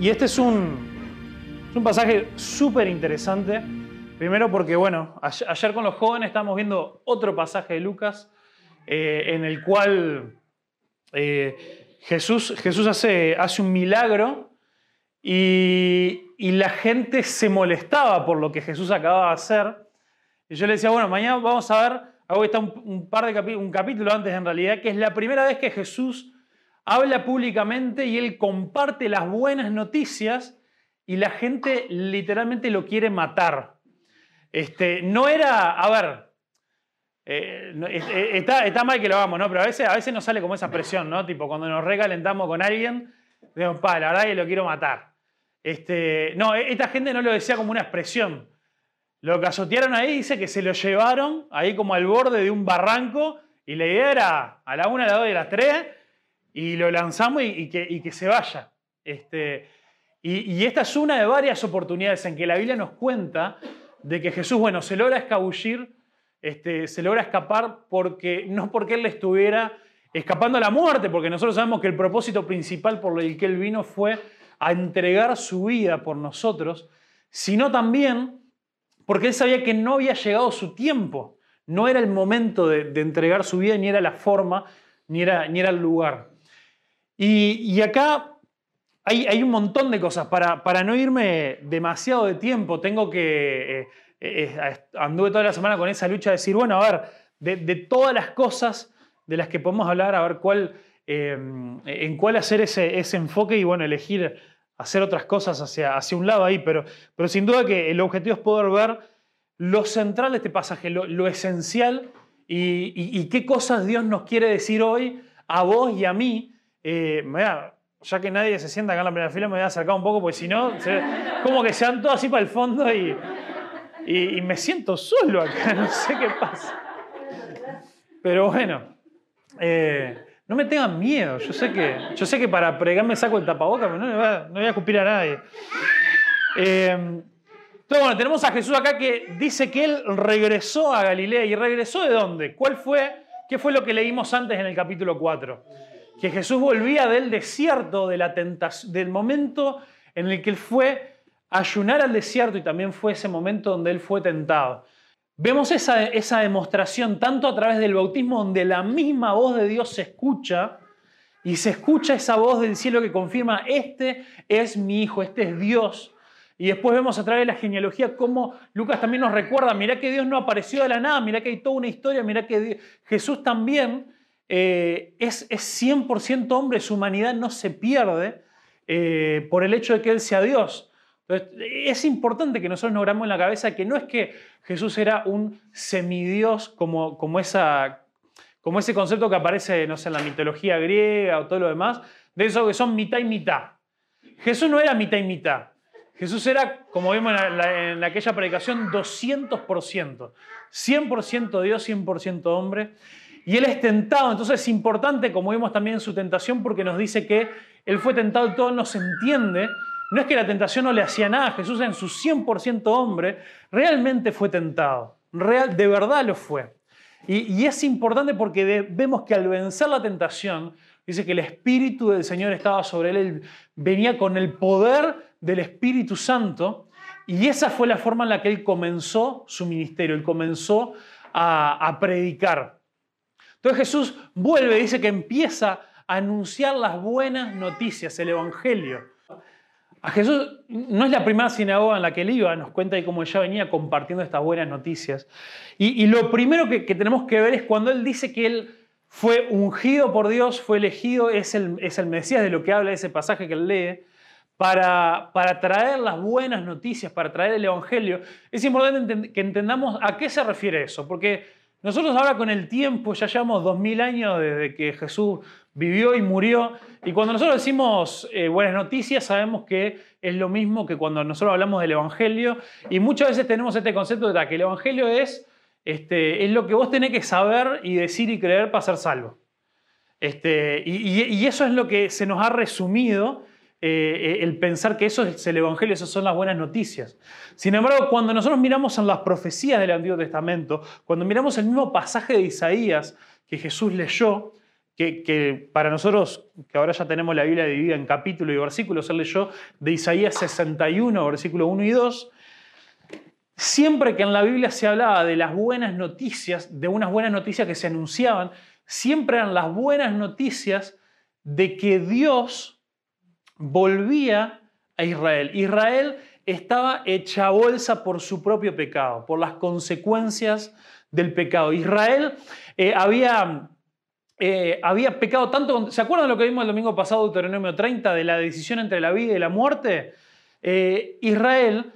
Y este es un, un pasaje súper interesante. Primero porque, bueno, ayer con los jóvenes estábamos viendo otro pasaje de Lucas eh, en el cual eh, Jesús, Jesús hace, hace un milagro y, y, la gente se molestaba por lo que Jesús acababa de hacer. Y yo le decía, bueno, mañana vamos a ver, hago está un, par de un capítulo antes en realidad, que es la primera vez que Jesús habla públicamente y él comparte las buenas noticias y la gente literalmente lo quiere matar. Este, no era, a ver, eh, eh, está, está, mal que lo hagamos, ¿no? Pero a veces, a veces nos sale como esa presión, ¿no? Tipo, cuando nos recalentamos con alguien, decimos, pa, la verdad que lo quiero matar. Este, no, e, esta gente no lo decía como una expresión. Lo que azotearon ahí dice que se lo llevaron ahí como al borde de un barranco y la idea era a la una, a las dos y a las tres y lo lanzamos y, que, se vaya. Este, y, y, esta es una de varias oportunidades en que la Biblia nos cuenta de que Jesús, bueno, se logra escabullir, este, se logra escapar porque no porque él le estuviera escapando a la muerte, porque nosotros sabemos que el propósito principal por el que él vino fue a entregar su vida por nosotros, sino también porque él sabía que no había llegado su tiempo, no era el momento de, de entregar su vida, ni era la forma, ni era, ni era el lugar. Y, acá hay, un montón de cosas. Para, para, no irme demasiado de tiempo, tengo que... Eh, eh, anduve toda la semana con esa lucha de decir, bueno, a ver, de, todas las cosas de las que podemos hablar, a ver cuál, en cuál hacer ese, enfoque y bueno, elegir hacer otras cosas hacia, hacia un lado ahí, pero, pero sin duda que el objetivo es poder ver lo central de este pasaje, lo, esencial y, y, qué cosas Dios nos quiere decir hoy a vos y a mí eh, ya que nadie se sienta acá en la primera fila, me voy a acercar un poco, porque si no, como que se dan todos así para el fondo y, me siento solo acá, no sé qué pasa. Pero bueno, eh, no me tengan miedo, yo sé que, yo sé que para pregar me saco el tapaboca, pero no, no voy a escupir a nadie. Eh, entonces, bueno, tenemos a Jesús acá que dice que él regresó a Galilea. ¿Y regresó de dónde? ¿Cuál fue? ¿Qué fue lo que leímos antes en el capítulo 4? Que Jesús volvía del desierto, de la tentación, del momento en el que él fue a ayunar al desierto y también fue ese momento donde él fue tentado. Vemos esa, esa demostración tanto a través del bautismo donde la misma voz de Dios se escucha y se escucha esa voz del cielo que confirma, este es mi hijo, este es Dios. Y después vemos a través de la genealogía cómo Lucas también nos recuerda, mira que Dios no apareció de la nada, mira que hay toda una historia, mira que Jesús también eh, es, es 100% hombre, su humanidad no se pierde eh, por el hecho de que Él sea Dios. Es importante que nosotros nos grabemos en la cabeza que no es que Jesús era un semidios como, ese concepto que aparece no sé, en la mitología griega o todo lo demás, de eso que son mitad y mitad. Jesús no era mitad y mitad. Jesús era, como vimos en, en aquella predicación, 200%. 100% Dios, 100% hombre. Y él es tentado, entonces es importante, como vimos también su tentación, porque nos dice que él fue tentado y todo no se entiende. No es que la tentación no le hacía nada, Jesús en su 100% hombre realmente fue tentado, Real, de verdad lo fue. Y, es importante porque vemos que al vencer la tentación, dice que el Espíritu del Señor estaba sobre él, él venía con el poder del Espíritu Santo, y esa fue la forma en la que él comenzó su ministerio, él comenzó a predicar. Entonces Jesús vuelve, dice que empieza a anunciar las buenas noticias, el Evangelio. A Jesús no es la primera sinagoga en la que él iba, nos cuenta de cómo ya venía compartiendo estas buenas noticias. Y, lo primero que, tenemos que ver es cuando él dice que él fue ungido por Dios, fue elegido, es el, es el Mesías de lo que habla ese pasaje que él lee, para, para traer las buenas noticias, para traer el Evangelio. Es importante que entendamos a qué se refiere eso, porque nosotros ahora con el tiempo, ya llevamos dos mil años desde que Jesús vivió y murió, y cuando nosotros decimos eh, buenas noticias, sabemos que es lo mismo que cuando nosotros hablamos del Evangelio, y muchas veces tenemos este concepto de que el Evangelio es, este, es lo que vos tenés que saber y decir y creer para ser salvo. Este, y eso es lo que se nos ha resumido eh, el pensar que eso es el Evangelio, esas son las buenas noticias. Sin embargo, cuando nosotros miramos en las profecías del Antiguo Testamento, cuando miramos el mismo pasaje de Isaías que Jesús leyó, que, para nosotros, que ahora ya tenemos la Biblia dividida en capítulos y versículos, él leyó de Isaías 61, versículo 1 y 2. Siempre que en la Biblia se hablaba de las buenas noticias, de unas buenas noticias que se anunciaban, siempre eran las buenas noticias de que Dios volvía a Israel. Israel estaba hecha bolsa por su propio pecado, por las consecuencias del pecado. Israel eh, había eh, había pecado tanto. ¿Se acuerdan lo que vimos el domingo pasado, Deuteronomio 30, de la decisión entre la vida y la muerte? Eh, Israel,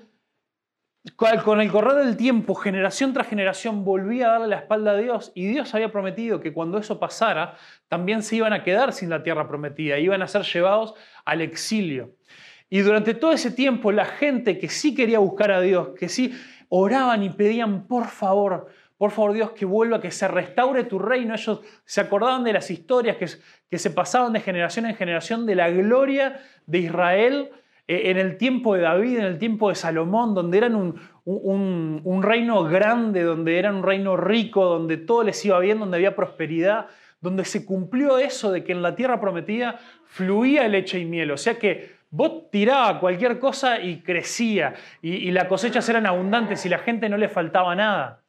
con el correr del tiempo, generación tras generación, volvía a darle la espalda a Dios y Dios había prometido que cuando eso pasara, también se iban a quedar sin la tierra prometida, iban a ser llevados al exilio. Y durante todo ese tiempo, la gente que sí quería buscar a Dios, que sí oraban y pedían, por favor, por favor, Dios, que vuelva, que se restaure tu reino. Ellos se acordaban de las historias que, que se pasaban de generación en generación de la gloria de Israel en el tiempo de David, en el tiempo de Salomón, donde eran un, reino grande, donde eran un reino rico, donde todo les iba bien, donde había prosperidad, donde se cumplió eso de que en la tierra prometida fluía leche y miel. O sea que vos tirabas cualquier cosa y crecía, y, y las cosechas eran abundantes y la gente no le faltaba nada.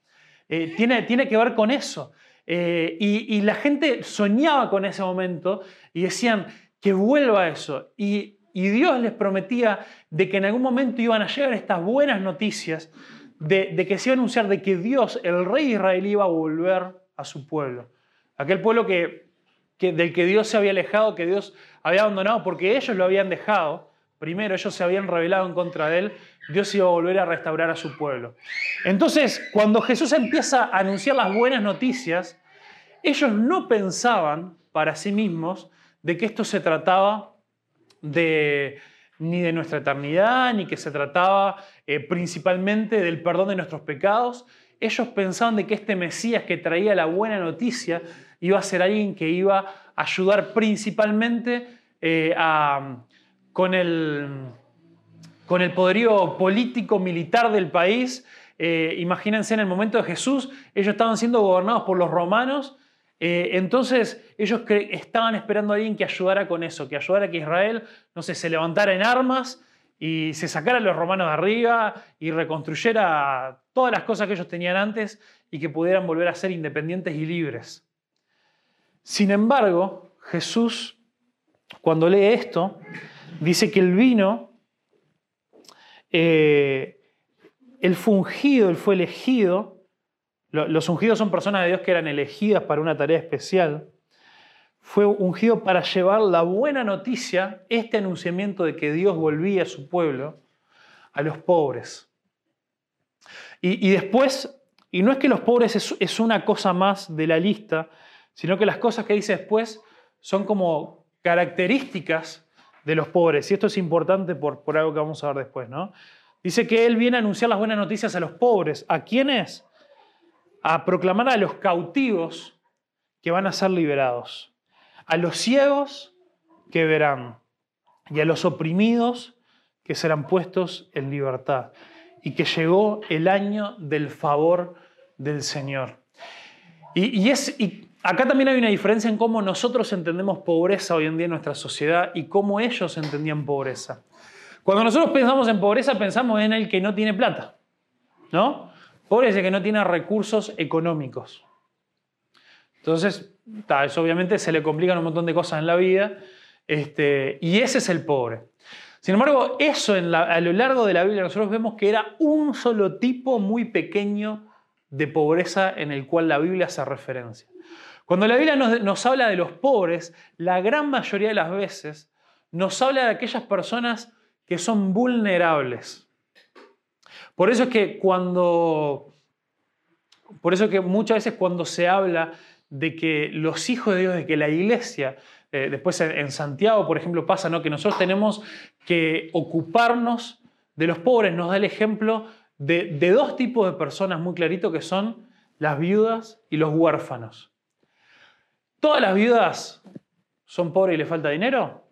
Eh, tiene, que ver con eso. Eh, y, la gente soñaba con ese momento y decían que vuelva eso. Y, Dios les prometía de que en algún momento iban a llegar estas buenas noticias, de, que se iba a anunciar de que Dios, el rey israelí, iba a volver a su pueblo. Aquel pueblo que, del que Dios se había alejado, que Dios había abandonado porque ellos lo habían dejado. Primero ellos se habían rebelado en contra de él Dios iba a volver a restaurar a su pueblo. Entonces, cuando Jesús empieza a anunciar las buenas noticias, ellos no pensaban para sí mismos de que esto se trataba de, ni de nuestra eternidad, ni que se trataba eh, principalmente del perdón de nuestros pecados. Ellos pensaban de que este Mesías que traía la buena noticia iba a ser alguien que iba a ayudar principalmente eh, con el con el poderío político, militar del país. Eh, imagínense en el momento de Jesús, ellos estaban siendo gobernados por los romanos, entonces ellos estaban esperando a alguien que ayudara con eso, que ayudara a que Israel, no sé, se levantara en armas y se sacara a los romanos de arriba y reconstruyera todas las cosas que ellos tenían antes y que pudieran volver a ser independientes y libres. Sin embargo, Jesús, cuando lee esto, dice que el vino eh, él fue ungido, él fue elegido. Los ungidos son personas de Dios que eran elegidas para una tarea especial. Fue ungido para llevar la buena noticia, este anunciamiento de que Dios volvía a su pueblo, a los pobres. Y, después, y no es que los pobres es, una cosa más de la lista, sino que las cosas que dice después son como características de los pobres. Y esto es importante por, por algo que vamos a ver después, ¿no? Dice que Él viene a anunciar las buenas noticias a los pobres. ¿A quiénes? A proclamar a los cautivos que van a ser liberados, a los ciegos que verán y a los oprimidos que serán puestos en libertad. Y que llegó el año del favor del Señor. Y, es, Acá también hay una diferencia en cómo nosotros entendemos pobreza hoy en día en nuestra sociedad y cómo ellos entendían pobreza. Cuando nosotros pensamos en pobreza, pensamos en el que no tiene plata, ¿no? Pobre es el que no tiene recursos económicos. Entonces, eso obviamente se le complican un montón de cosas en la vida, este, y ese es el pobre. Sin embargo, eso a lo largo de la Biblia nosotros vemos que era un solo tipo muy pequeño de pobreza en el cual la Biblia hace referencia. Cuando la Biblia nos, habla de los pobres, la gran mayoría de las veces nos habla de aquellas personas que son vulnerables. Por eso es que cuando, por eso que muchas veces cuando se habla de que los hijos de Dios, de que la iglesia, eh, después en, Santiago, por ejemplo, pasa ¿no? que nosotros tenemos que ocuparnos de los pobres, nos da el ejemplo de, dos tipos de personas muy clarito que son las viudas y los huérfanos. ¿Todas las viudas son pobres y les falta dinero?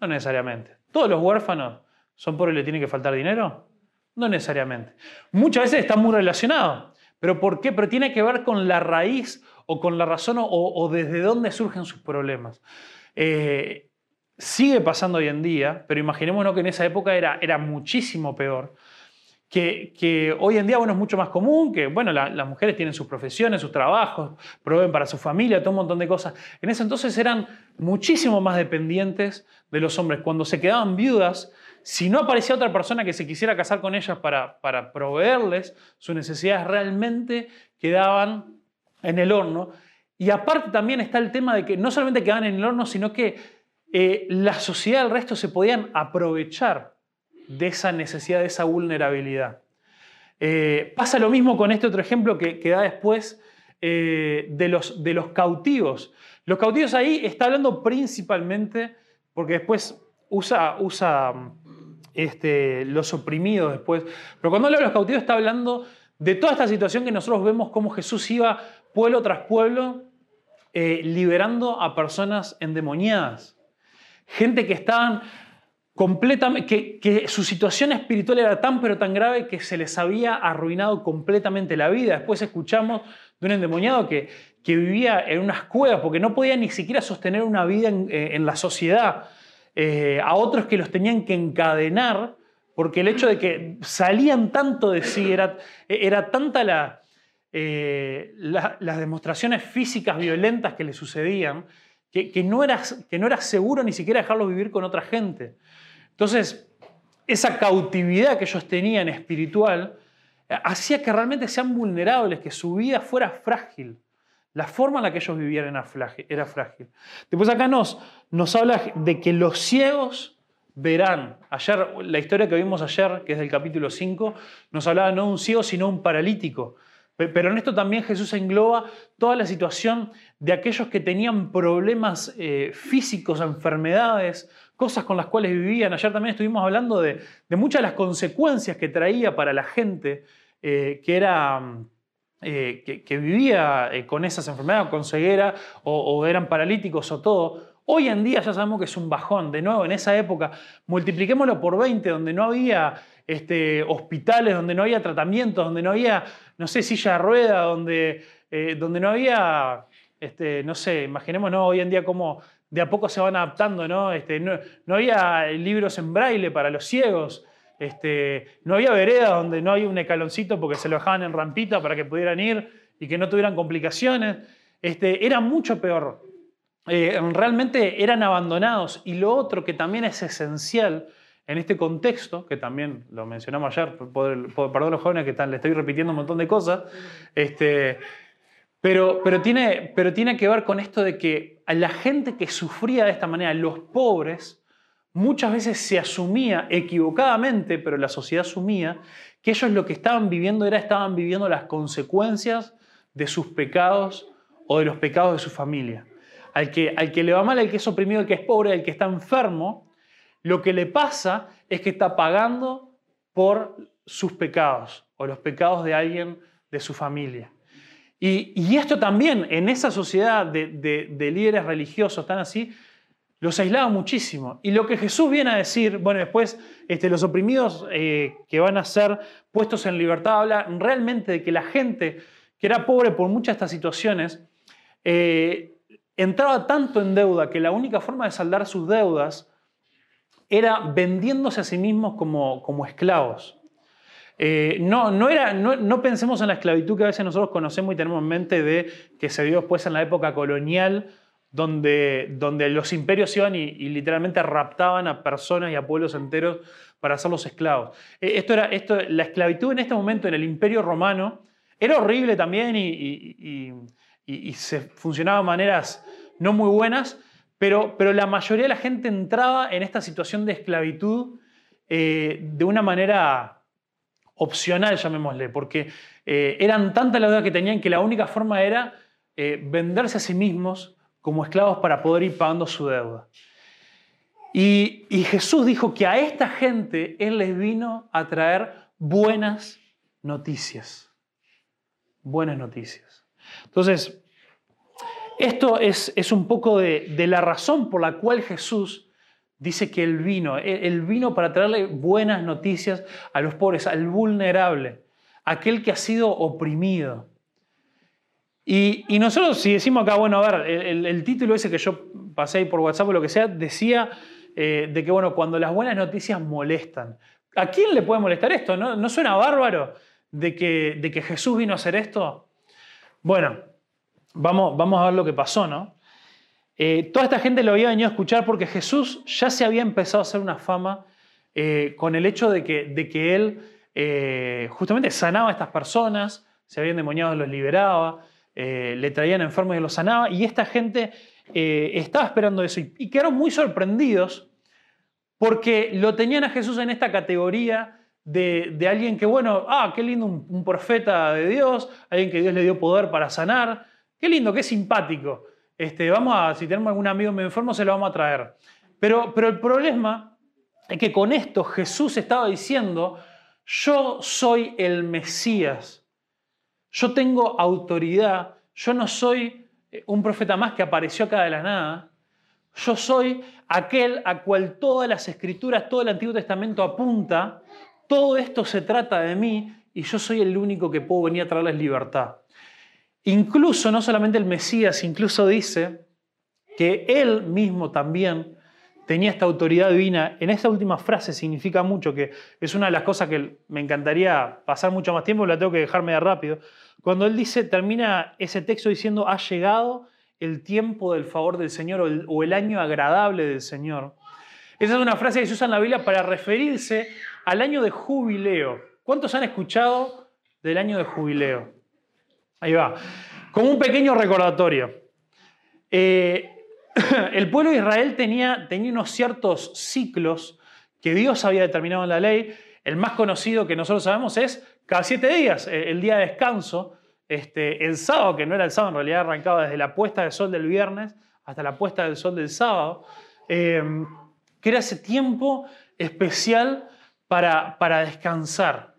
No necesariamente. ¿Todos los huérfanos son pobres y les tiene que faltar dinero? No necesariamente. Muchas veces está muy relacionado. ¿Pero por qué? Pero tiene que ver con la raíz o con la razón o, desde dónde surgen sus problemas. Eh, sigue pasando hoy en día, pero imaginémonos que en esa época era, era muchísimo peor. Que, hoy en día bueno, es mucho más común, que bueno, las mujeres tienen sus profesiones, sus trabajos, proveen para su familia, todo un montón de cosas. En ese entonces eran muchísimo más dependientes de los hombres. Cuando se quedaban viudas, si no aparecía otra persona que se quisiera casar con ellas para, para proveerles sus necesidades, realmente quedaban en el horno. Y aparte también está el tema de que no solamente quedaban en el horno, sino que eh, la sociedad del resto se podían aprovechar de esa necesidad, de esa vulnerabilidad. Eh, pasa lo mismo con este otro ejemplo que, da después eh, de, los, de los cautivos. Los cautivos ahí está hablando principalmente, porque después usa, usa este, los oprimidos después, pero cuando habla de los cautivos está hablando de toda esta situación que nosotros vemos como Jesús iba pueblo tras pueblo liberando a personas endemoniadas gente que estaban completamente, que, su situación espiritual era tan pero tan grave que se les había arruinado completamente la vida. Después escuchamos de un endemoniado que, que vivía en unas cuevas porque no podía ni siquiera sostener una vida en, eh, la sociedad. Eh, a otros que los tenían que encadenar porque el hecho de que salían tanto de sí, era, era tanta la, eh, las demostraciones físicas violentas que le sucedían, que, no era, que no era seguro ni siquiera dejarlo vivir con otra gente. Entonces, esa cautividad que ellos tenían espiritual eh, hacía que realmente sean vulnerables, que su vida fuera frágil. La forma en la que ellos vivían era frágil. Era frágil. Después acá nos, nos habla de que los ciegos verán. Ayer, la historia que vimos ayer, que es del capítulo 5, nos hablaba no de un ciego, sino de un paralítico. Pero en esto también Jesús engloba toda la situación de aquellos que tenían problemas eh, físicos, enfermedades, cosas con las cuales vivían. Ayer también estuvimos hablando de, muchas de las consecuencias que traía para la gente eh, que, era, eh, que, vivía con esas enfermedades, con ceguera, o, eran paralíticos o todo. Hoy en día ya sabemos que es un bajón. De nuevo, en esa época, multipliquémoslo por 20, donde no había este, hospitales, donde no había tratamientos, donde no había, no sé, silla de rueda, donde, donde no había este, no sé, imaginemos hoy en día cómo de a poco se van adaptando, ¿no? Este, no, había libros en braille para los ciegos, no había vereda donde no hay un escaloncito porque se lo dejaban en rampita para que pudieran ir y que no tuvieran complicaciones. Era mucho peor. Eh, realmente eran abandonados. Y lo otro que también es esencial en este contexto, que también lo mencionamos ayer, perdón los jóvenes que están, le estoy repitiendo un montón de cosas, este, pero, pero, tiene, pero tiene que ver con esto de que a la gente que sufría de esta manera, los pobres, muchas veces se asumía equivocadamente, pero la sociedad asumía, que ellos lo que estaban viviendo era, estaban viviendo las consecuencias de sus pecados o de los pecados de su familia. Al que, al que le va mal, al que es oprimido, al que es pobre, al que está enfermo, lo que le pasa es que está pagando por sus pecados o los pecados de alguien de su familia. Y, esto también, en esa sociedad de, líderes religiosos tan así, los aislaba muchísimo. Y lo que Jesús viene a decir, bueno, después este, los oprimidos eh, que van a ser puestos en libertad, habla realmente de que la gente que era pobre por muchas de estas situaciones, eh, entraba tanto en deuda que la única forma de saldar sus deudas era vendiéndose a sí mismos como, como esclavos. Eh, no, no, era, no, pensemos en la esclavitud que a veces nosotros conocemos y tenemos en mente de que se dio después en la época colonial, donde, donde los imperios iban y, literalmente raptaban a personas y a pueblos enteros para hacerlos esclavos. Eh, esto era, esto, la esclavitud en este momento en el imperio romano era horrible también y, se funcionaba de maneras no muy buenas, pero, pero, la mayoría de la gente entraba en esta situación de esclavitud eh, de una manera opcional, llamémosle, porque eh, eran tantas las deudas que tenían que la única forma era eh, venderse a sí mismos como esclavos para poder ir pagando su deuda. Y, y, Jesús dijo que a esta gente Él les vino a traer buenas noticias. Buenas noticias. Entonces, esto es, es un poco de, la razón por la cual Jesús Dice que Él vino, Él vino para traerle buenas noticias a los pobres, al vulnerable, aquel que ha sido oprimido. Y, nosotros, si decimos acá, bueno, a ver, el, título ese que yo pasé por WhatsApp o lo que sea, decía eh, de que, bueno, cuando las buenas noticias molestan. ¿A quién le puede molestar esto? ¿No, ¿No suena bárbaro de que, de que Jesús vino a hacer esto? Bueno, vamos, a ver lo que pasó, ¿no? Eh, toda esta gente lo había venido a escuchar porque Jesús ya se había empezado a hacer una fama eh, con el hecho de que, él justamente sanaba a estas personas, se habían demoniado, los liberaba, eh, le traían enfermos y los sanaba, y esta gente eh, estaba esperando eso y, quedaron muy sorprendidos porque lo tenían a Jesús en esta categoría de, alguien que, bueno, ah, qué lindo un, profeta de Dios, alguien que Dios le dio poder para sanar, qué lindo, qué simpático. Este, vamos a, si tenemos algún amigo medio enfermo, se lo vamos a traer. Pero, pero el problema es que con esto Jesús estaba diciendo, yo soy el Mesías yo tengo autoridad, yo no soy eh, un profeta más que apareció acá de la nada. Yo soy aquel a cual todas las escrituras, todo el Antiguo Testamento apunta. Todo esto se trata de mí y yo soy el único que puedo venir a traerles libertad. Incluso, no solamente el Mesías, incluso dice que él mismo también tenía esta autoridad divina. En esta última frase significa mucho, que es una de las cosas que me encantaría pasar mucho más tiempo, la tengo que dejarme de rápido. Cuando él dice, termina ese texto diciendo, ha llegado el tiempo del favor del Señor o el, año agradable del Señor. Esa es una frase que se usa en la Biblia para referirse al año de jubileo. ¿Cuántos han escuchado del año de jubileo? Ahí va. Como un pequeño recordatorio. Eh, el pueblo de Israel tenía, tenía unos ciertos ciclos que Dios había determinado en la ley. El más conocido que nosotros sabemos es cada siete días, eh, el día de descanso. Este, el sábado, que no era el sábado, en realidad arrancaba desde la puesta del sol del viernes hasta la puesta del sol del sábado, eh, que era ese tiempo especial para, para descansar.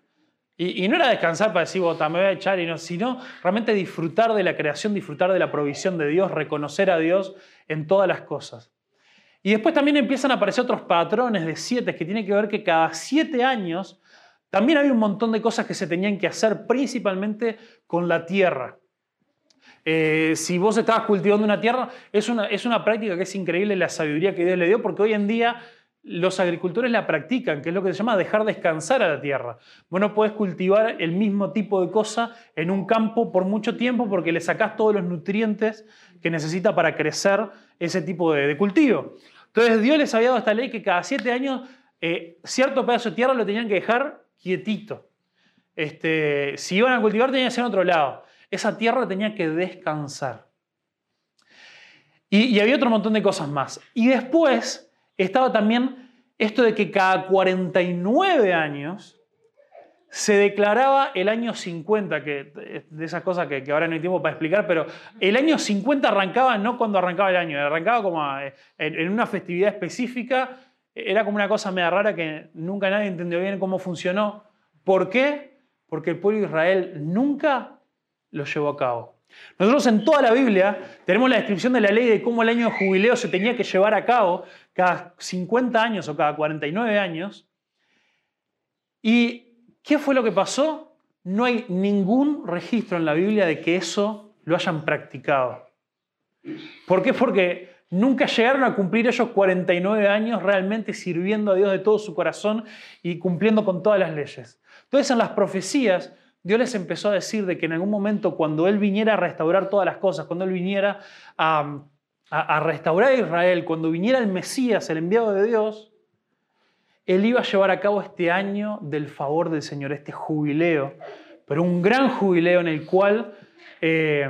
Y, no era descansar para decir, me voy a echar, y no, sino realmente disfrutar de la creación, disfrutar de la provisión de Dios, reconocer a Dios en todas las cosas. Y después también empiezan a aparecer otros patrones de siete que tienen que ver que cada siete años también había un montón de cosas que se tenían que hacer, principalmente con la tierra. Eh, si vos estabas cultivando una tierra, es una, es una práctica que es increíble la sabiduría que Dios le dio, porque hoy en día los agricultores la practican, que es lo que se llama dejar descansar a la tierra. Vos no podés cultivar el mismo tipo de cosa en un campo por mucho tiempo porque le sacás todos los nutrientes que necesita para crecer ese tipo de, cultivo. Entonces Dios les había dado esta ley que cada siete años eh, cierto pedazo de tierra lo tenían que dejar quietito. Este, si iban a cultivar tenían que ser en otro lado. Esa tierra tenía que descansar. Y, y había otro montón de cosas más. Y después estaba también esto de que cada 49 años se declaraba el año 50, que de esas cosas que, ahora no hay tiempo para explicar, pero el año 50 arrancaba no cuando arrancaba el año, arrancaba como eh, en una festividad específica, era como una cosa media rara que nunca nadie entendió bien cómo funcionó. ¿Por qué? Porque el pueblo de Israel nunca lo llevó a cabo. Nosotros en toda la Biblia tenemos la descripción de la ley de cómo el año de jubileo se tenía que llevar a cabo cada 50 años o cada 49 años. ¿Y qué fue lo que pasó? No hay ningún registro en la Biblia de que eso lo hayan practicado. ¿Por qué? Porque nunca llegaron a cumplir ellos 49 años realmente sirviendo a Dios de todo su corazón y cumpliendo con todas las leyes. Entonces en las profecías Dios les empezó a decir de que en algún momento cuando Él viniera a restaurar todas las cosas, cuando Él viniera a, restaurar a Israel, cuando viniera el Mesías, el enviado de Dios, Él iba a llevar a cabo este año del favor del Señor, este jubileo, pero un gran jubileo en el cual eh,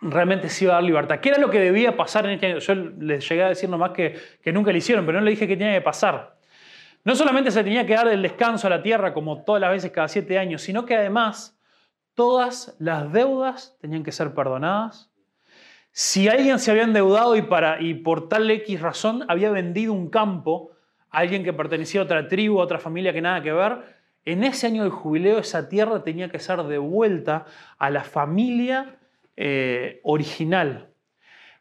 realmente se iba a dar libertad. ¿Qué era lo que debía pasar en este año? Yo les llegué a decir nomás que, que nunca lo hicieron, pero no le dije que tenía que pasar. No solamente se tenía que dar el descanso a la tierra como todas las veces cada siete años, sino que además todas las deudas tenían que ser perdonadas. Si alguien se había endeudado y, para, y por tal X razón había vendido un campo a alguien que pertenecía a otra tribu, a otra familia que nada que ver, en ese año del jubileo esa tierra tenía que ser devuelta a la familia eh, original.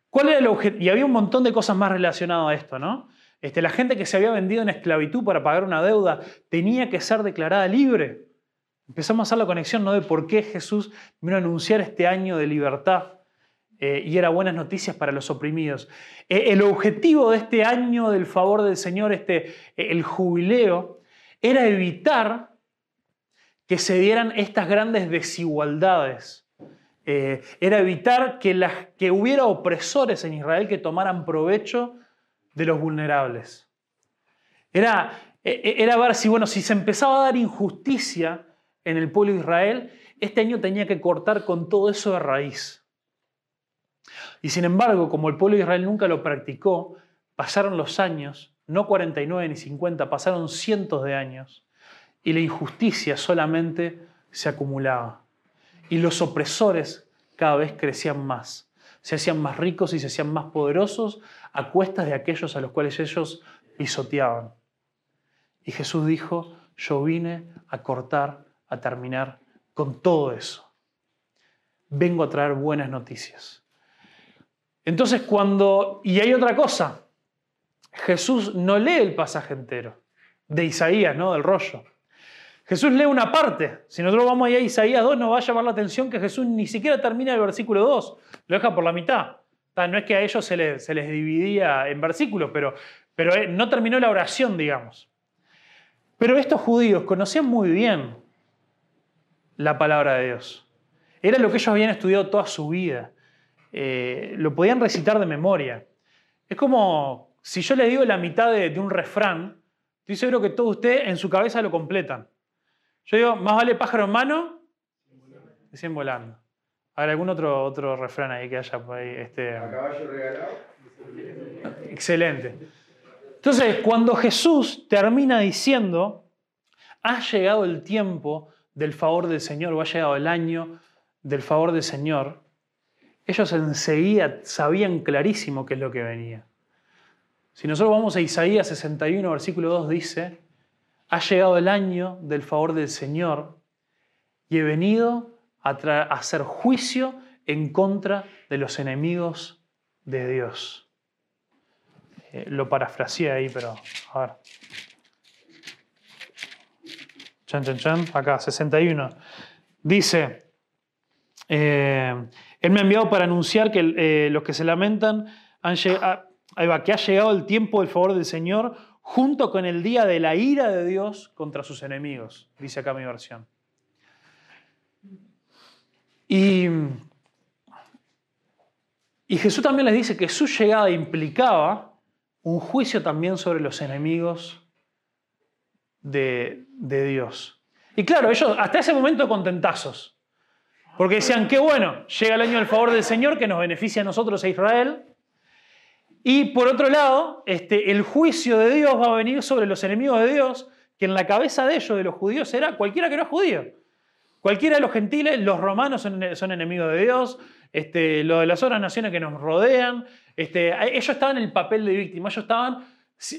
¿Cuál era el Y había un montón de cosas más relacionadas a esto, ¿no? Este, la gente que se había vendido en esclavitud para pagar una deuda tenía que ser declarada libre. empezamos a hacer la conexión ¿no? de por qué Jesús vino a anunciar este año de libertad eh, y era buenas noticias para los oprimidos. Eh, el objetivo de este año del favor del Señor, este, el jubileo, era evitar que se dieran estas grandes desigualdades. era evitar que, que hubiera opresores en Israel que tomaran provecho de los vulnerables. Era, era ver si, bueno, si se empezaba a dar injusticia en el pueblo de Israel, este año tenía que cortar con todo eso de raíz. Y sin embargo, como el pueblo de Israel nunca lo practicó, pasaron los años, no 49 ni 50, pasaron cientos de años, y la injusticia solamente se acumulaba. Y los opresores cada vez crecían más, se hacían más ricos y se hacían más poderosos a cuestas de aquellos a los cuales ellos pisoteaban. Y Jesús dijo, yo vine a cortar a terminar con todo eso. Vengo a traer buenas noticias. Entonces cuando... Y hay otra cosa. Jesús no lee el pasaje entero de Isaías, ¿no? Del rollo. Jesús lee una parte. Si nosotros vamos ahí a Isaías 2, nos va a llamar la atención que Jesús ni siquiera termina el versículo 2. Lo deja por la mitad. No es que a ellos se les, dividía en versículos, pero, pero eh, no terminó la oración, digamos. Pero estos judíos conocían muy bien la palabra de Dios. Era lo que ellos habían estudiado toda su vida. Eh, lo podían recitar de memoria. Es como si yo le digo la mitad de, un refrán, estoy seguro que todos ustedes en su cabeza lo completan. Yo digo, más vale pájaro en mano que 100 volando. A ver, algún otro, otro refrán ahí que haya por ahí. Este... A caballo regalado. Excelente. Entonces, cuando Jesús termina diciendo, ha llegado el tiempo del favor del Señor o ha llegado el año del favor del Señor, ellos enseguida sabían clarísimo qué es lo que venía. Si nosotros vamos a Isaías 61, versículo 2, dice, ha llegado el año del favor del Señor y he venido a, hacer juicio en contra de los enemigos de Dios. Eh, lo parafraseé ahí, pero a ver. Chan, chan, chan. Acá, 61. Dice, eh, Él me ha enviado para anunciar que eh, los que se lamentan han llegado, ah, que ha llegado el tiempo del favor del Señor junto con el día de la ira de Dios contra sus enemigos, dice acá mi versión. Y, y Jesús también les dice que su llegada implicaba un juicio también sobre los enemigos de, Dios. Y claro, ellos hasta ese momento contentazos. Porque decían, qué bueno, llega el año del favor del Señor que nos beneficia a nosotros a Israel. Y por otro lado, este, el juicio de Dios va a venir sobre los enemigos de Dios, que en la cabeza de ellos, de los judíos, era cualquiera que no es judío. Cualquiera de los gentiles, los romanos son, enemigos de Dios, este, lo de las otras naciones que nos rodean. Este, ellos estaban en el papel de víctima, ellos estaban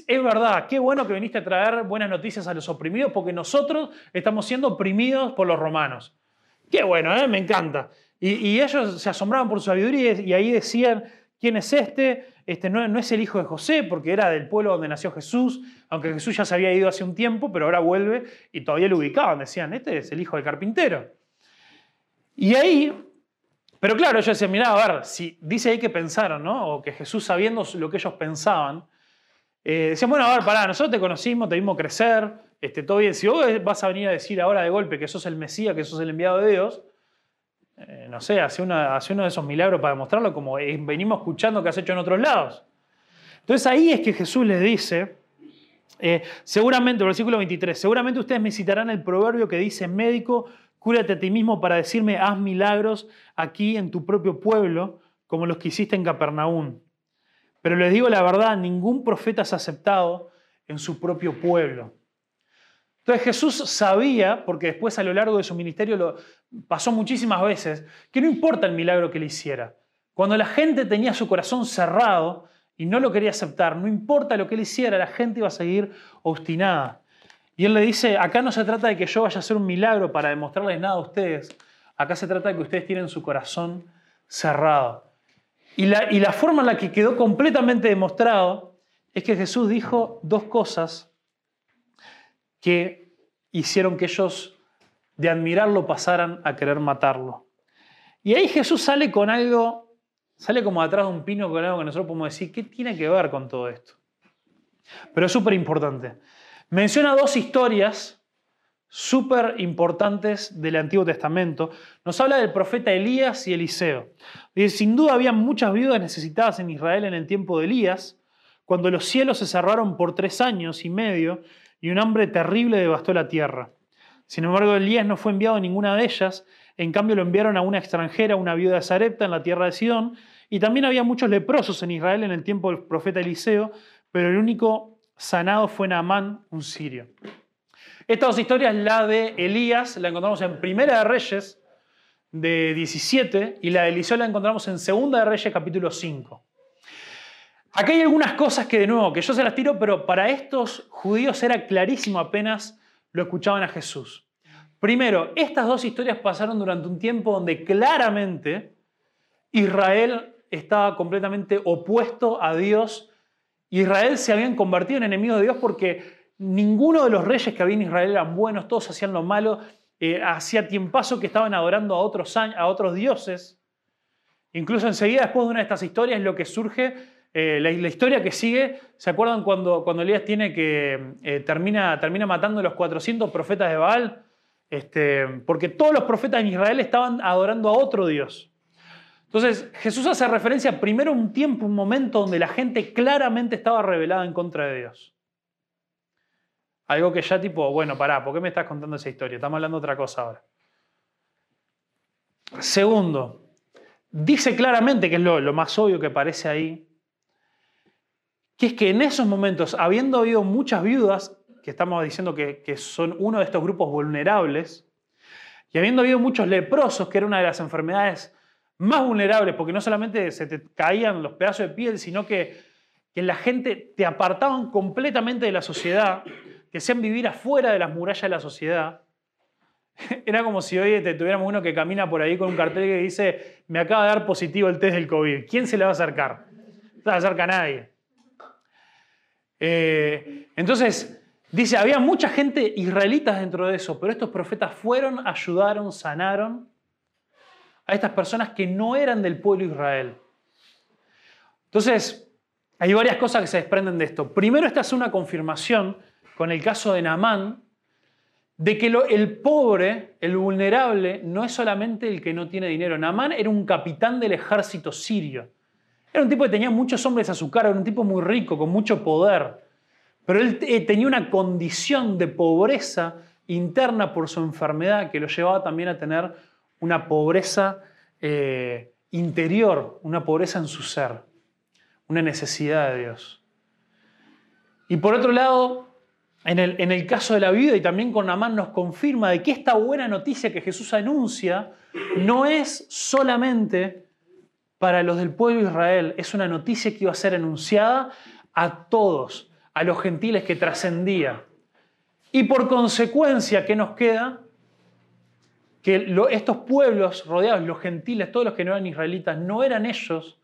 es verdad, qué bueno que viniste a traer buenas noticias a los oprimidos porque nosotros estamos siendo oprimidos por los romanos. Qué bueno, ¿eh? me encanta. Y, ellos se asombraban por su sabiduría y ahí decían, ¿quién es este? Este no, es el hijo de José porque era del pueblo donde nació Jesús, aunque Jesús ya se había ido hace un tiempo, pero ahora vuelve y todavía lo ubicaban. Decían, este es el hijo del carpintero. Y ahí, pero claro, ellos decían, mirá, a ver, si dice ahí que pensaron, ¿no? O que Jesús sabiendo lo que ellos pensaban, eh, decían, bueno, a ver, pará, nosotros te conocimos, te vimos crecer, este, todo bien. Si vos vas a venir a decir ahora de golpe que sos el Mesías, que sos el enviado de Dios, eh, no sé, hace, una, hace uno de esos milagros para demostrarlo como venimos escuchando que has hecho en otros lados. Entonces ahí es que Jesús les dice, eh, seguramente, versículo 23, seguramente ustedes me citarán el proverbio que dice, médico, cúrate a ti mismo para decirme, haz milagros aquí en tu propio pueblo, como los que hiciste en Capernaum. Pero les digo la verdad, ningún profeta es aceptado en su propio pueblo. Entonces Jesús sabía, porque después a lo largo de su ministerio lo pasó muchísimas veces, que no importa el milagro que le hiciera. Cuando la gente tenía su corazón cerrado y no lo quería aceptar, no importa lo que él hiciera, la gente iba a seguir obstinada. Y él le dice, acá no se trata de que yo vaya a hacer un milagro para demostrarles nada a ustedes, acá se trata de que ustedes tienen su corazón cerrado. Y la, forma en la que quedó completamente demostrado es que Jesús dijo dos cosas que hicieron que ellos de admirarlo pasaran a querer matarlo. Y ahí Jesús sale con algo, sale como atrás de un pino con algo que nosotros podemos decir, ¿qué tiene que ver con todo esto? Pero es súper importante. Menciona dos historias súper importantes del Antiguo Testamento. Nos habla del profeta Elías y Eliseo. Sin duda había muchas viudas necesitadas en Israel en el tiempo de Elías, cuando los cielos se cerraron por tres años y medio y un hambre terrible devastó la tierra. Sin embargo, Elías no fue enviado a ninguna de ellas, en cambio lo enviaron a una extranjera, una viuda de Sarepta en la tierra de Sidón, y también había muchos leprosos en Israel en el tiempo del profeta Eliseo, pero el único sanado fue Naamán, un sirio. Esta dos historias, la de Elías, la encontramos en Primera de Reyes, de 17, y la de Eliseo la encontramos en Segunda de Reyes, capítulo 5. Aquí hay algunas cosas que, de nuevo, que yo se las tiro, pero para estos judíos era clarísimo apenas lo escuchaban a Jesús. Primero, estas dos historias pasaron durante un tiempo donde claramente Israel estaba completamente opuesto a Dios. Israel se habían convertido en enemigos de Dios porque ninguno de los reyes que había en Israel eran buenos, todos hacían lo malo. Eh, hacía tiempazo que estaban adorando a otros, a otros dioses. Incluso enseguida, después de una de estas historias, lo que surge eh, la, historia que sigue, ¿se acuerdan cuando, cuando Elías tiene que, eh, termina, termina matando a los 400 profetas de Baal? Este, porque todos los profetas en Israel estaban adorando a otro Dios. Entonces Jesús hace referencia primero a un tiempo, un momento donde la gente claramente estaba rebelada en contra de Dios. Algo que ya tipo, bueno, pará, ¿por qué me estás contando esa historia? Estamos hablando de otra cosa ahora. Segundo, dice claramente, que es lo, lo más obvio que parece ahí, que es que en esos momentos, habiendo habido muchas viudas, que estamos diciendo que, son uno de estos grupos vulnerables, y habiendo habido muchos leprosos, que era una de las enfermedades más vulnerables, porque no solamente se te caían los pedazos de piel, sino que, que la gente te apartaban completamente de la sociedad, que sean vivir afuera de las murallas de la sociedad. Era como si hoy te tuviéramos uno que camina por ahí con un cartel que dice, me acaba de dar positivo el test del COVID. ¿Quién se le va a acercar? No se acerca a nadie. Eh, entonces, dice, había mucha gente israelita dentro de eso, pero estos profetas fueron, ayudaron, sanaron a estas personas que no eran del pueblo de Israel. Entonces, hay varias cosas que se desprenden de esto. Primero, esta es una confirmación con el caso de Naamán, de que el pobre, el vulnerable, no es solamente el que no tiene dinero. Naamán era un capitán del ejército sirio. Era un tipo que tenía muchos hombres a su cargo, era un tipo muy rico, con mucho poder. Pero él eh, tenía una condición de pobreza interna por su enfermedad que lo llevaba también a tener una pobreza eh, interior, una pobreza en su ser, una necesidad de Dios. Y por otro lado, en el, en el caso de la vida y también con Amán nos confirma de que esta buena noticia que Jesús anuncia no es solamente para los del pueblo de Israel, es una noticia que iba a ser anunciada a todos, a los gentiles que trascendía. Y por consecuencia, ¿qué nos queda? Que estos pueblos rodeados, los gentiles, todos los que no eran israelitas, no eran ellos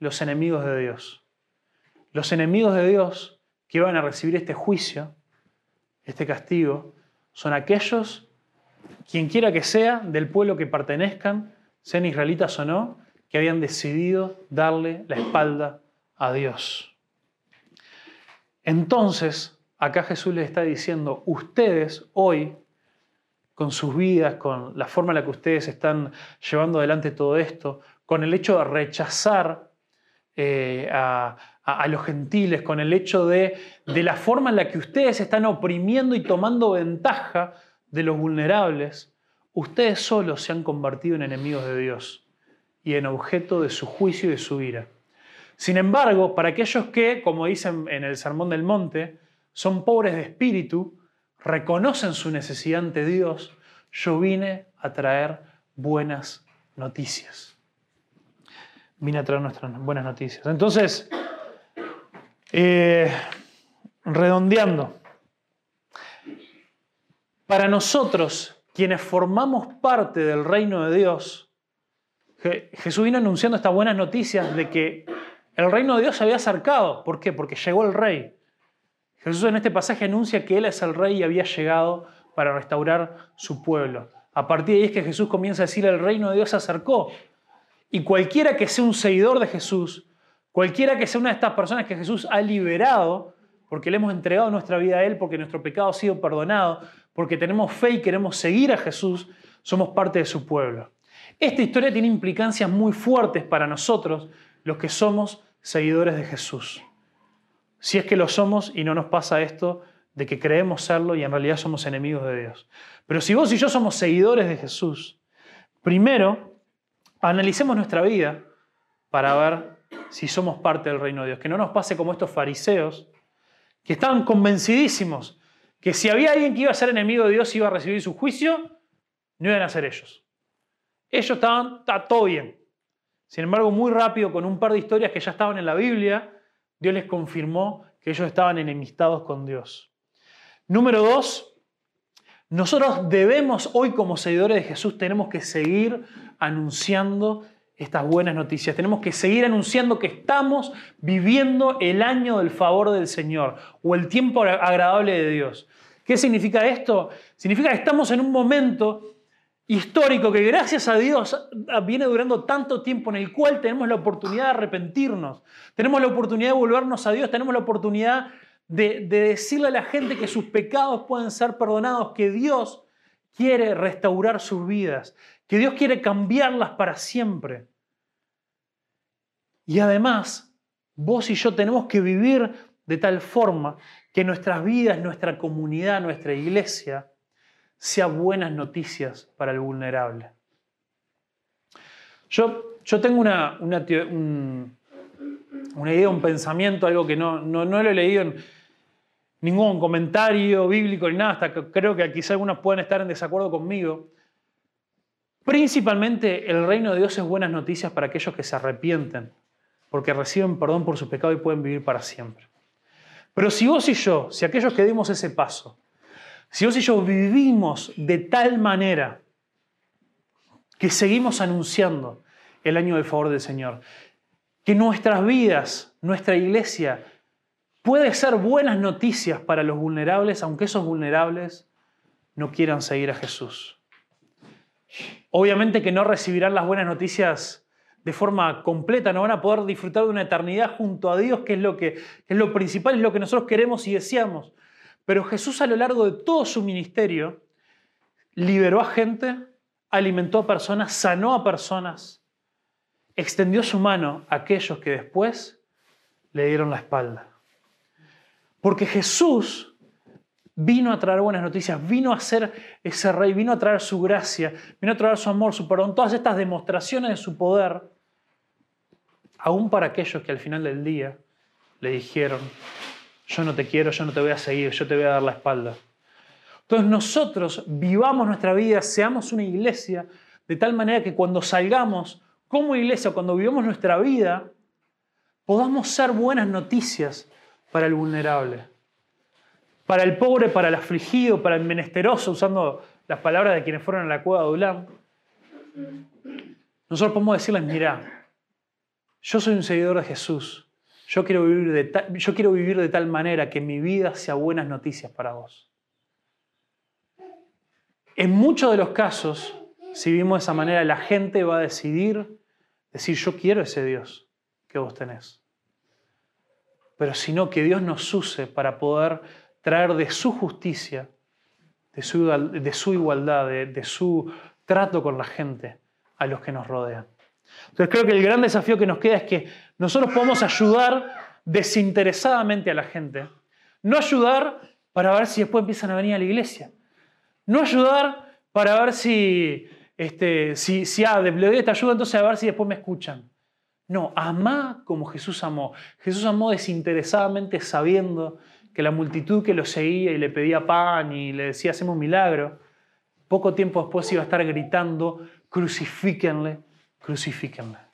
los enemigos de Dios. Los enemigos de Dios que iban a recibir este juicio, este castigo, son aquellos, quien quiera que sea, del pueblo que pertenezcan, sean israelitas o no, que habían decidido darle la espalda a Dios. Entonces, acá Jesús les está diciendo, ustedes hoy, con sus vidas, con la forma en la que ustedes están llevando adelante todo esto, con el hecho de rechazar eh, a, los gentiles, con el hecho de, de la forma en la que ustedes están oprimiendo y tomando ventaja de los vulnerables, ustedes solos se han convertido en enemigos de Dios y en objeto de su juicio y de su ira. Sin embargo, para aquellos que, como dicen en el Sermón del Monte, son pobres de espíritu, reconocen su necesidad ante Dios, yo vine a traer buenas noticias. Vine a traer nuestras buenas noticias. Entonces, eh, redondeando, para nosotros, quienes formamos parte del reino de Dios, Jesús vino anunciando estas buenas noticias de que el reino de Dios se había acercado. ¿Por qué? Porque llegó el rey. Jesús en este pasaje anuncia que Él es el rey y había llegado para restaurar su pueblo. A partir de ahí es que Jesús comienza a decir, el reino de Dios se acercó. Y cualquiera que sea un seguidor de Jesús, cualquiera que sea una de estas personas que Jesús ha liberado, porque le hemos entregado nuestra vida a Él, porque nuestro pecado ha sido perdonado, porque tenemos fe y queremos seguir a Jesús, somos parte de su pueblo. Esta historia tiene implicancias muy fuertes para nosotros, los que somos seguidores de Jesús. Si es que lo somos y no nos pasa esto de que creemos serlo y en realidad somos enemigos de Dios. Pero si vos y yo somos seguidores de Jesús, primero analicemos nuestra vida para ver si somos parte del reino de Dios. Que no nos pase como estos fariseos que estaban convencidísimos que si había alguien que iba a ser enemigo de Dios y iba a recibir su juicio, no iban a ser ellos. Ellos estaban, todo bien. Sin embargo, muy rápido, con un par de historias que ya estaban en la Biblia, Dios les confirmó que ellos estaban enemistados con Dios. Número dos, nosotros debemos hoy como seguidores de Jesús, tenemos que seguir anunciando estas buenas noticias. Tenemos que seguir anunciando que estamos viviendo el año del favor del Señor o el tiempo agradable de Dios. ¿Qué significa esto? Significa que estamos en un momento histórico que gracias a Dios viene durando tanto tiempo en el cual tenemos la oportunidad de arrepentirnos, tenemos la oportunidad de volvernos a Dios, tenemos la oportunidad de, de decirle a la gente que sus pecados pueden ser perdonados, que Dios quiere restaurar sus vidas, que Dios quiere cambiarlas para siempre. Y además, vos y yo tenemos que vivir de tal forma que nuestras vidas, nuestra comunidad, nuestra iglesia, sea buenas noticias para el vulnerable. Yo, yo tengo una, una, una, idea, un pensamiento, algo que no, no, no lo he leído en ningún comentario bíblico ni nada, hasta que creo que quizá algunos pueden estar en desacuerdo conmigo, Principalmente el reino de Dios es buenas noticias para aquellos que se arrepienten, porque reciben perdón por su pecado y pueden vivir para siempre. Pero si vos y yo, si aquellos que dimos ese paso, si vos y yo vivimos de tal manera que seguimos anunciando el año del favor del Señor, que nuestras vidas, nuestra iglesia, puede ser buenas noticias para los vulnerables, aunque esos vulnerables no quieran seguir a Jesús. Obviamente que no recibirán las buenas noticias de forma completa, no van a poder disfrutar de una eternidad junto a Dios, que es lo, que, es lo principal, es lo que nosotros queremos y deseamos. Pero Jesús a lo largo de todo su ministerio liberó a gente, alimentó a personas, sanó a personas, extendió su mano a aquellos que después le dieron la espalda. Porque Jesús vino a traer buenas noticias, vino a ser ese rey, vino a traer su gracia, vino a traer su amor, su perdón, todas estas demostraciones de su poder, aún para aquellos que al final del día le dijeron, yo no te quiero, yo no te voy a seguir, yo te voy a dar la espalda. Entonces nosotros vivamos nuestra vida, seamos una iglesia, de tal manera que cuando salgamos como iglesia, cuando vivamos nuestra vida, podamos ser buenas noticias para el vulnerable para el pobre, para el afligido, para el menesteroso, usando las palabras de quienes fueron a la cueva de Ulam. Nosotros podemos decirles, mira, yo soy un seguidor de Jesús, yo quiero, vivir de yo quiero vivir de tal manera que mi vida sea buenas noticias para vos. En muchos de los casos, si vivimos de esa manera, la gente va a decidir decir, yo quiero ese Dios que vos tenés. Pero sino que Dios nos use para poder traer de su justicia, de su, de su igualdad, de, su trato con la gente a los que nos rodean. Entonces creo que el gran desafío que nos queda es que nosotros podemos ayudar desinteresadamente a la gente. No ayudar para ver si después empiezan a venir a la iglesia. No ayudar para ver si, este, si, si ah, le doy esta ayuda, entonces a ver si después me escuchan. No, amá como Jesús amó. Jesús amó desinteresadamente sabiendo que la multitud que lo seguía y le pedía pan y le decía hacemos un milagro, poco tiempo después iba a estar gritando, crucifíquenle, crucifíquenle.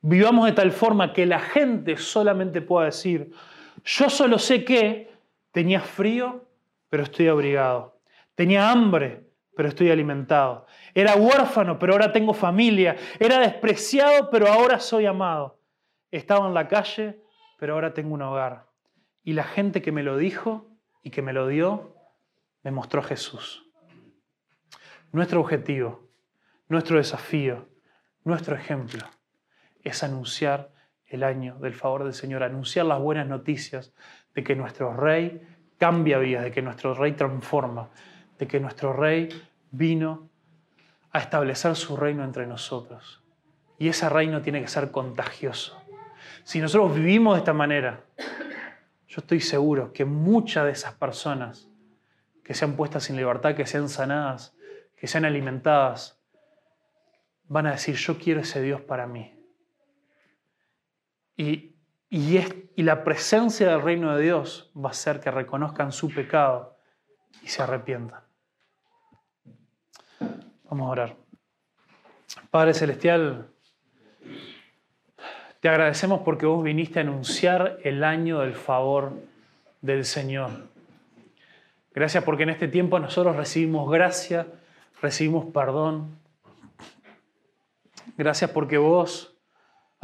Vivamos de tal forma que la gente solamente pueda decir, yo solo sé que tenía frío, pero estoy abrigado. Tenía hambre, pero estoy alimentado. Era huérfano, pero ahora tengo familia. Era despreciado, pero ahora soy amado. Estaba en la calle, pero ahora tengo un hogar. Y la gente que me lo dijo y que me lo dio, me mostró Jesús. Nuestro objetivo, nuestro desafío, nuestro ejemplo es anunciar el año del favor del Señor, anunciar las buenas noticias de que nuestro Rey cambia vidas, de que nuestro Rey transforma, de que nuestro Rey vino a establecer su reino entre nosotros. Y ese reino tiene que ser contagioso. Si nosotros vivimos de esta manera, yo estoy seguro que muchas de esas personas que sean puestas en libertad, que sean sanadas, que sean alimentadas, van a decir, yo quiero ese Dios para mí. Y, la presencia del reino de Dios va a hacer que reconozcan su pecado y se arrepientan. Vamos a orar. Padre Celestial, te agradecemos porque vos viniste a anunciar el año del favor del Señor. Gracias porque en este tiempo nosotros recibimos gracia, recibimos perdón. Gracias porque vos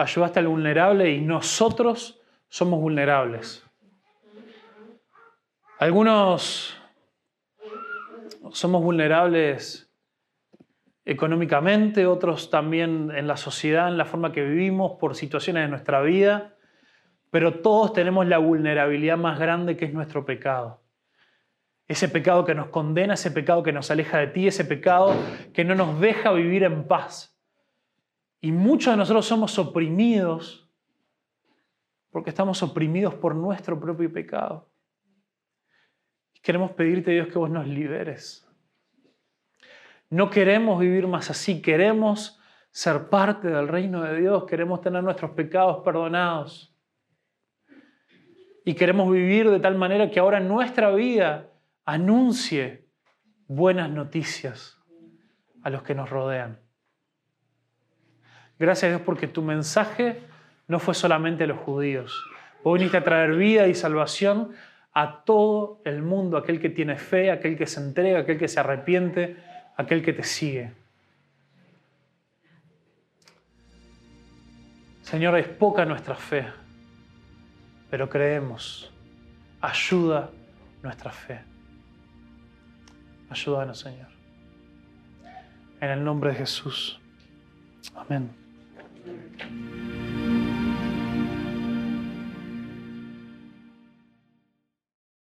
ayudaste al vulnerable y nosotros somos vulnerables. Algunos somos vulnerables económicamente, otros también en la sociedad, en la forma que vivimos, por situaciones de nuestra vida, pero todos tenemos la vulnerabilidad más grande que es nuestro pecado. Ese pecado que nos condena, ese pecado que nos aleja de ti, ese pecado que no nos deja vivir en paz. Y muchos de nosotros somos oprimidos porque estamos oprimidos por nuestro propio pecado. queremos pedirte, Dios, que vos nos liberes no queremos vivir más así, queremos ser parte del reino de Dios, queremos tener nuestros pecados perdonados. Y queremos vivir de tal manera que ahora nuestra vida anuncie buenas noticias a los que nos rodean. Gracias a Dios porque tu mensaje no fue solamente a los judíos. Vos viniste a traer vida y salvación a todo el mundo, aquel que tiene fe, aquel que se entrega, aquel que se arrepiente, aquel que te sigue. Señor, es poca nuestra fe, pero creemos. Ayuda nuestra fe. Ayúdanos, Señor. En el nombre de Jesús. Amén. Thank you.